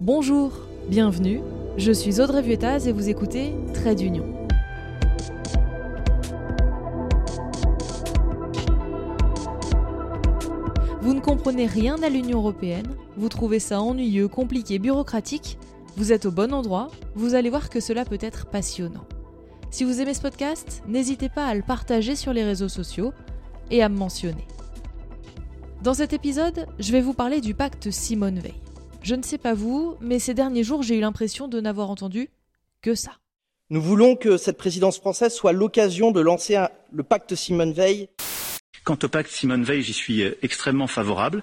Bonjour, bienvenue, je suis Audrey Vuettaz et vous écoutez Trait d'Union. Vous ne comprenez rien à l'Union européenne, vous trouvez ça ennuyeux, compliqué, bureaucratique, vous êtes au bon endroit, vous allez voir que cela peut être passionnant. Si vous aimez ce podcast, n'hésitez pas à le partager sur les réseaux sociaux et à me mentionner. Dans cet épisode, je vais vous parler du pacte Simone Veil. Je ne sais pas vous, mais ces derniers jours, j'ai eu l'impression de n'avoir entendu que ça. Nous voulons que cette présidence française soit l'occasion de lancer le pacte Simone Veil. Quant au pacte Simone Veil, j'y suis euh, extrêmement favorable.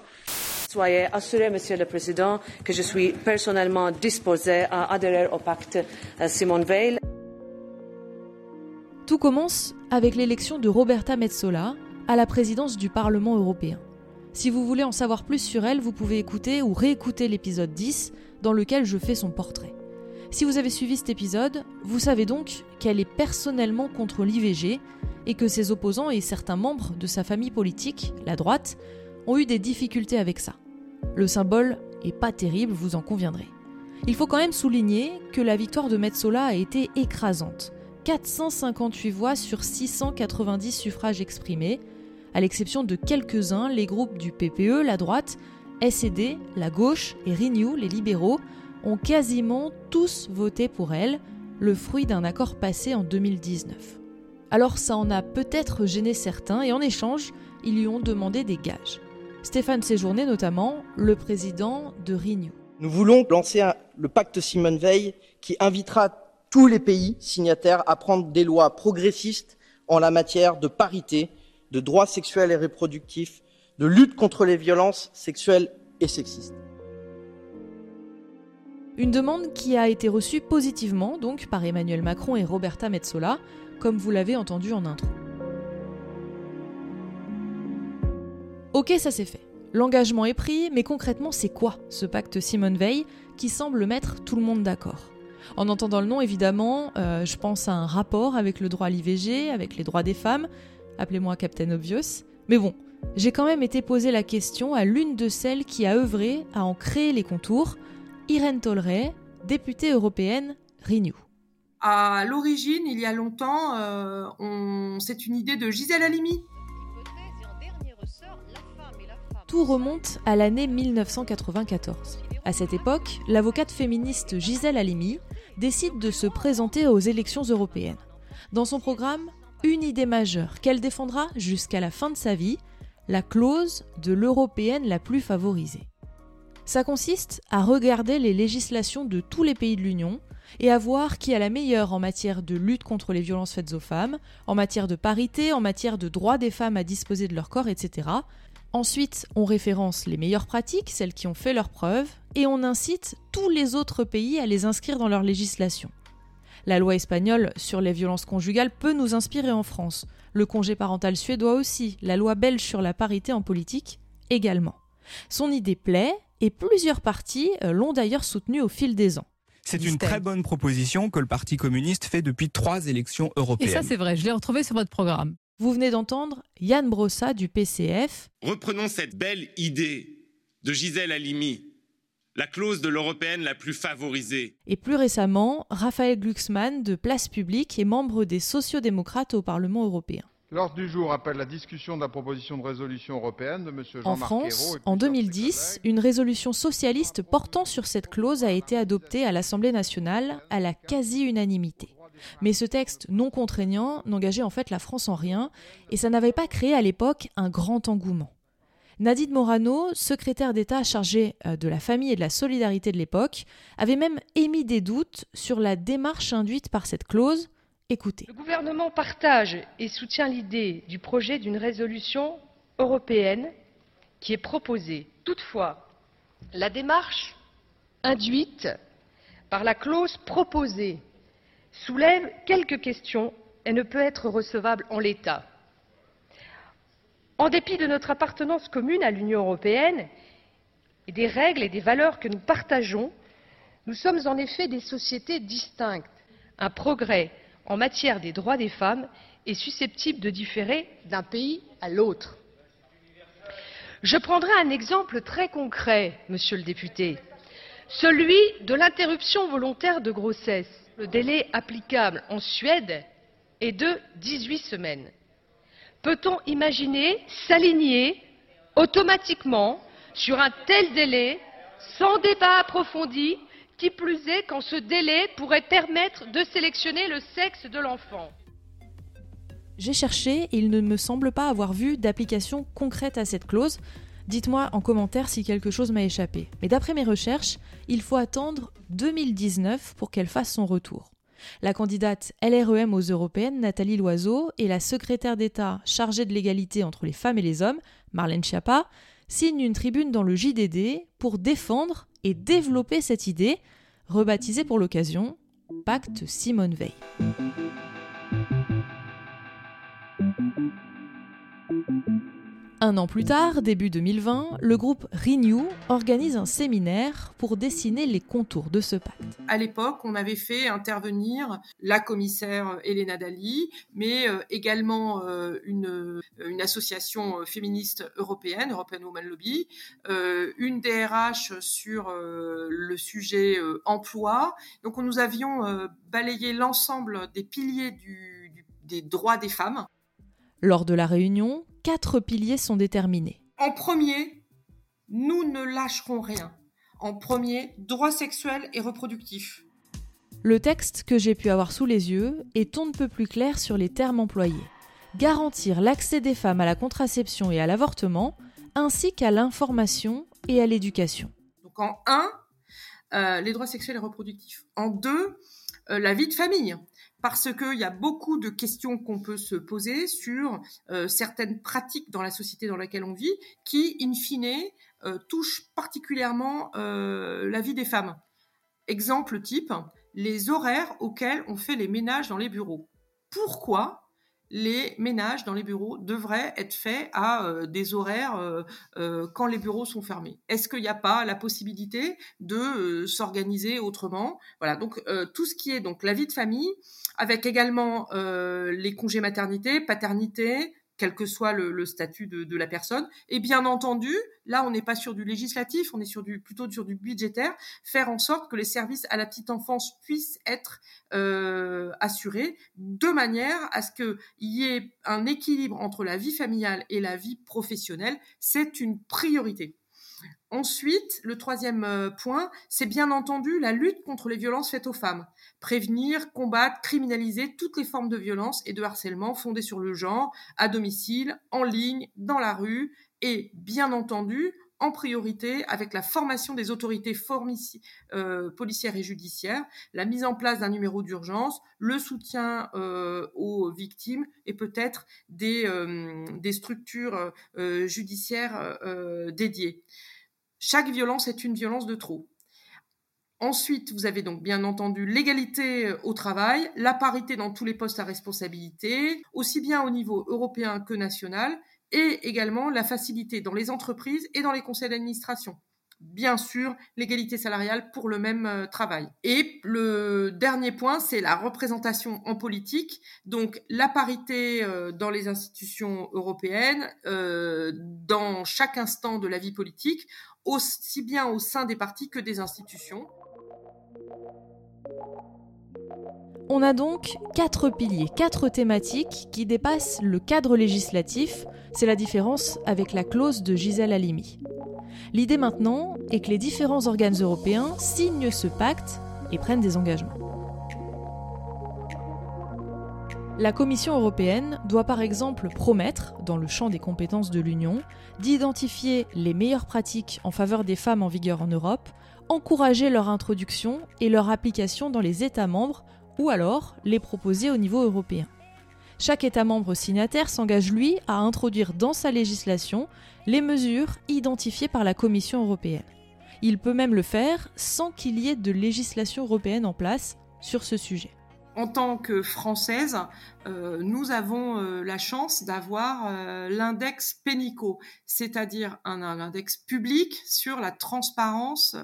Soyez assuré, Monsieur le Président, que je suis personnellement disposé à adhérer au pacte euh, Simone Veil. Tout commence avec l'élection de Roberta Metsola à la présidence du Parlement européen. Si vous voulez en savoir plus sur elle, vous pouvez écouter ou réécouter l'épisode 10 dans lequel je fais son portrait. Si vous avez suivi cet épisode, vous savez donc qu'elle est personnellement contre l'IVG et que ses opposants et certains membres de sa famille politique, la droite, ont eu des difficultés avec ça. Le symbole est pas terrible, vous en conviendrez. Il faut quand même souligner que la victoire de Metsola a été écrasante. 458 voix sur 690 suffrages exprimés, à l'exception de quelques-uns, les groupes du PPE, la droite, SED, la gauche et Renew, les libéraux, ont quasiment tous voté pour elle, le fruit d'un accord passé en 2019. Alors ça en a peut-être gêné certains et en échange, ils lui ont demandé des gages. Stéphane Séjourné notamment, le président de Renew. Nous voulons lancer le pacte Simone Veil qui invitera tous les pays signataires à prendre des lois progressistes en la matière de parité, de droits sexuels et reproductifs, de lutte contre les violences sexuelles et sexistes. Une demande qui a été reçue positivement donc par Emmanuel Macron et Roberta Metsola, comme vous l'avez entendu en intro. Ok, ça c'est fait. L'engagement est pris, mais concrètement, c'est quoi ce pacte Simone Veil qui semble mettre tout le monde d'accord? En entendant le nom, évidemment, euh, je pense à un rapport avec le droit à l'IVG, avec les droits des femmes. Appelez-moi Captain Obvious. Mais bon, j'ai quand même été posé la question à l'une de celles qui a œuvré à en créer les contours, Irène Tolleret, députée européenne Renew. À l'origine, il y a longtemps, euh, on... c'est une idée de Gisèle Halimi. Tout remonte à l'année 1994. À cette époque, l'avocate féministe Gisèle Halimi décide de se présenter aux élections européennes. Dans son programme, une idée majeure qu'elle défendra jusqu'à la fin de sa vie, la clause de l'européenne la plus favorisée. Ça consiste à regarder les législations de tous les pays de l'Union et à voir qui a la meilleure en matière de lutte contre les violences faites aux femmes, en matière de parité, en matière de droit des femmes à disposer de leur corps, etc. Ensuite, on référence les meilleures pratiques, celles qui ont fait leurs preuves, et on incite tous les autres pays à les inscrire dans leur législation. La loi espagnole sur les violences conjugales peut nous inspirer en France, le congé parental suédois aussi, la loi belge sur la parité en politique également. Son idée plaît, et plusieurs partis euh, l'ont d'ailleurs soutenu au fil des ans. C'est une très bonne proposition que le Parti communiste fait depuis trois élections européennes. Et ça, c'est vrai, je l'ai retrouvé sur votre programme. Vous venez d'entendre Yann Brossa du PCF. Reprenons cette belle idée de Gisèle Halimi, la clause de l'européenne la plus favorisée. Et plus récemment, Raphaël Glucksmann de Place Publique et membre des sociodémocrates au Parlement européen. L'ordre du jour appelle la discussion de la proposition de résolution européenne de M. Jean-Marc En France, en 2010, une résolution socialiste portant sur cette clause a été adoptée à l'Assemblée nationale à la quasi-unanimité. Mais ce texte non contraignant n'engageait en fait la France en rien, et ça n'avait pas créé à l'époque un grand engouement. Nadine Morano, secrétaire d'État chargée de la famille et de la solidarité de l'époque, avait même émis des doutes sur la démarche induite par cette clause, Écoutez. Le gouvernement partage et soutient l'idée du projet d'une résolution européenne qui est proposée. Toutefois, la démarche induite par la clause proposée soulève quelques questions et ne peut être recevable en l'état. En dépit de notre appartenance commune à l'Union européenne et des règles et des valeurs que nous partageons, nous sommes en effet des sociétés distinctes. Un progrès en matière des droits des femmes est susceptible de différer d'un pays à l'autre. Je prendrai un exemple très concret, monsieur le député. celui de l'interruption volontaire de grossesse. Le délai applicable en Suède est de 18 semaines. Peut-on imaginer s'aligner automatiquement sur un tel délai sans débat approfondi, qui plus est quand ce délai pourrait permettre de sélectionner le sexe de l'enfant? J'ai cherché et il ne me semble pas avoir vu d'application concrète à cette clause. Dites-moi en commentaire si quelque chose m'a échappé. Mais d'après mes recherches, il faut attendre 2019 pour qu'elle fasse son retour. La candidate LREM aux européennes, Nathalie Loiseau, et la secrétaire d'État chargée de l'égalité entre les femmes et les hommes, Marlène Schiappa, signent une tribune dans le JDD pour défendre et développer cette idée, rebaptisée pour l'occasion Pacte Simone Veil. Un an plus tard, début 2020, le groupe Renew organise un séminaire pour dessiner les contours de ce pacte. À l'époque, on avait fait intervenir la commissaire Elena Dali, mais euh, également euh, une, une, association féministe européenne, European Women Lobby, euh, une DRH sur le sujet emploi. Donc nous avions balayé l'ensemble des piliers du, du, des droits des femmes. Lors de la réunion, quatre piliers sont déterminés. En premier, nous ne lâcherons rien. En premier, droits sexuels et reproductifs. Le texte que j'ai pu avoir sous les yeux est on ne peut plus clair sur les termes employés. Garantir l'accès des femmes à la contraception et à l'avortement, ainsi qu'à l'information et à l'éducation. Donc en un, euh, les droits sexuels et reproductifs. En deux, euh, la vie de famille parce qu'il y a beaucoup de questions qu'on peut se poser sur euh, certaines pratiques dans la société dans laquelle on vit qui, in fine, euh, touchent particulièrement euh, la vie des femmes. Exemple type, les horaires auxquels on fait les ménages dans les bureaux. Pourquoi les ménages dans les bureaux devraient être faits à euh, des horaires euh, euh, quand les bureaux sont fermés. Est-ce qu'il n'y a pas la possibilité de s'organiser autrement? Voilà, donc tout ce qui est donc la vie de famille, avec également les congés maternité, paternité, quel que soit le, statut de, la personne. Et bien entendu, là, on n'est pas sur du législatif, on est sur du, plutôt sur du budgétaire, faire en sorte que les services à la petite enfance puissent être euh, assurés de manière à ce qu'il y ait un équilibre entre la vie familiale et la vie professionnelle. C'est une priorité. Ensuite, le troisième euh, point, c'est bien entendu la lutte contre les violences faites aux femmes. Prévenir, combattre, criminaliser toutes les formes de violence et de harcèlement fondées sur le genre, à domicile, en ligne, dans la rue, et bien entendu, en priorité avec la formation des autorités euh, policières et judiciaires, la mise en place d'un numéro d'urgence, le soutien euh, aux victimes et peut-être des, des structures judiciaires dédiées. Chaque violence est une violence de trop. Ensuite, vous avez donc bien entendu l'égalité euh, au travail, la parité dans tous les postes à responsabilité, aussi bien au niveau européen que national, et également la facilité dans les entreprises et dans les conseils d'administration bien sûr l'égalité salariale pour le même euh, travail. Et le dernier point, c'est la représentation en politique, donc la parité euh, dans les institutions européennes, euh, dans chaque instant de la vie politique, aussi bien au sein des partis que des institutions. On a donc quatre piliers, quatre thématiques qui dépassent le cadre législatif. C'est la différence avec la clause de Gisèle Halimi. L'idée maintenant est que les différents organes européens signent ce pacte et prennent des engagements. La Commission européenne doit par exemple promettre, dans le champ des compétences de l'Union, d'identifier les meilleures pratiques en faveur des femmes en vigueur en Europe, encourager leur introduction et leur application dans les États membres ou alors les proposer au niveau européen. Chaque État membre signataire s'engage, lui, à introduire dans sa législation les mesures identifiées par la Commission européenne. Il peut même le faire sans qu'il y ait de législation européenne en place sur ce sujet en tant que française, euh, nous avons euh, la chance d'avoir euh, l'index Pénico, c'est-à-dire un, index public sur la transparence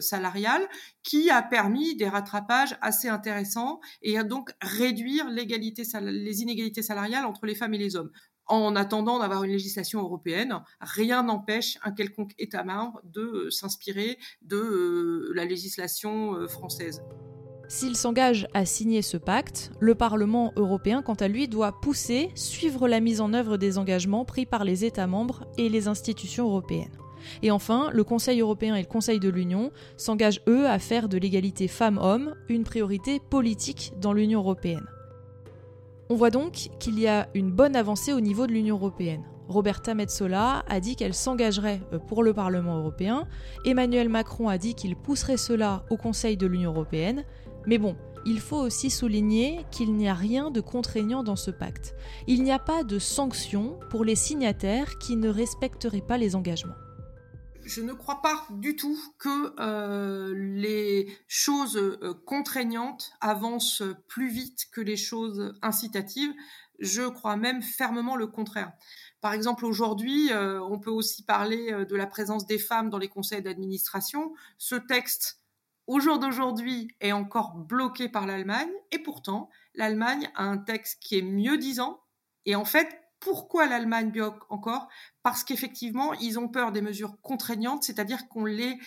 salariale qui a permis des rattrapages assez intéressants et a donc réduire les inégalités salariales entre les femmes et les hommes. en attendant d'avoir une législation européenne. Rien n'empêche un quelconque État membre de s'inspirer de la législation française. S'il s'engage à signer ce pacte, le Parlement européen, quant à lui, doit pousser, suivre la mise en œuvre des engagements pris par les États membres et les institutions européennes. Et enfin, le Conseil européen et le Conseil de l'Union s'engagent, eux, à faire de l'égalité femmes-hommes une priorité politique dans l'Union européenne. On voit donc qu'il y a une bonne avancée au niveau de l'Union européenne. Roberta Metsola a dit qu'elle s'engagerait euh, pour le Parlement européen, Emmanuel Macron a dit qu'il pousserait cela au Conseil de l'Union européenne, mais bon, il faut aussi souligner qu'il n'y a rien de contraignant dans ce pacte. Il n'y a pas de sanctions pour les signataires qui ne respecteraient pas les engagements. Je ne crois pas du tout que euh, les choses euh, contraignantes avancent plus vite que les choses incitatives. Je crois même fermement le contraire. Par exemple, aujourd'hui, euh, on peut aussi parler de la présence des femmes dans les conseils d'administration. Ce texte au jour d'aujourd'hui, est encore bloqué par l'Allemagne. Et pourtant, l'Allemagne a un texte qui est mieux disant. Et en fait, pourquoi l'Allemagne bloque encore? Parce qu'effectivement, ils ont peur des mesures contraignantes, c'est-à-dire qu'on les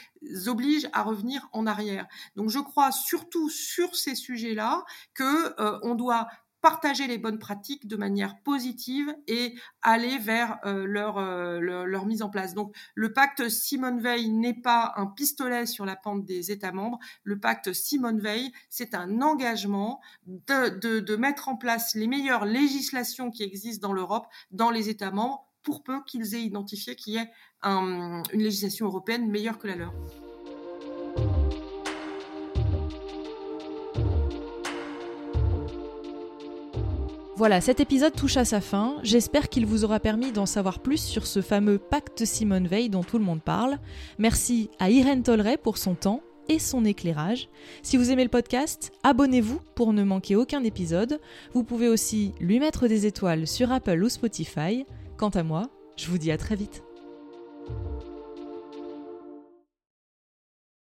oblige à revenir en arrière. Donc, je crois surtout sur ces sujets-là que euh, on doit partager les bonnes pratiques de manière positive et aller vers euh, euh, leur, mise en place. Donc le pacte Simone Veil n'est pas un pistolet sur la pente des États membres. Le pacte Simone Veil, c'est un engagement de, mettre en place les meilleures législations qui existent dans l'Europe, dans les États membres, pour peu qu'ils aient identifié qu'il y ait une législation européenne meilleure que la leur. Voilà, cet épisode touche à sa fin. J'espère qu'il vous aura permis d'en savoir plus sur ce fameux pacte Simone Veil dont tout le monde parle. Merci à Irène Tolleret pour son temps et son éclairage. Si vous aimez le podcast, abonnez-vous pour ne manquer aucun épisode. Vous pouvez aussi lui mettre des étoiles sur Apple ou Spotify. Quant à moi, je vous dis à très vite.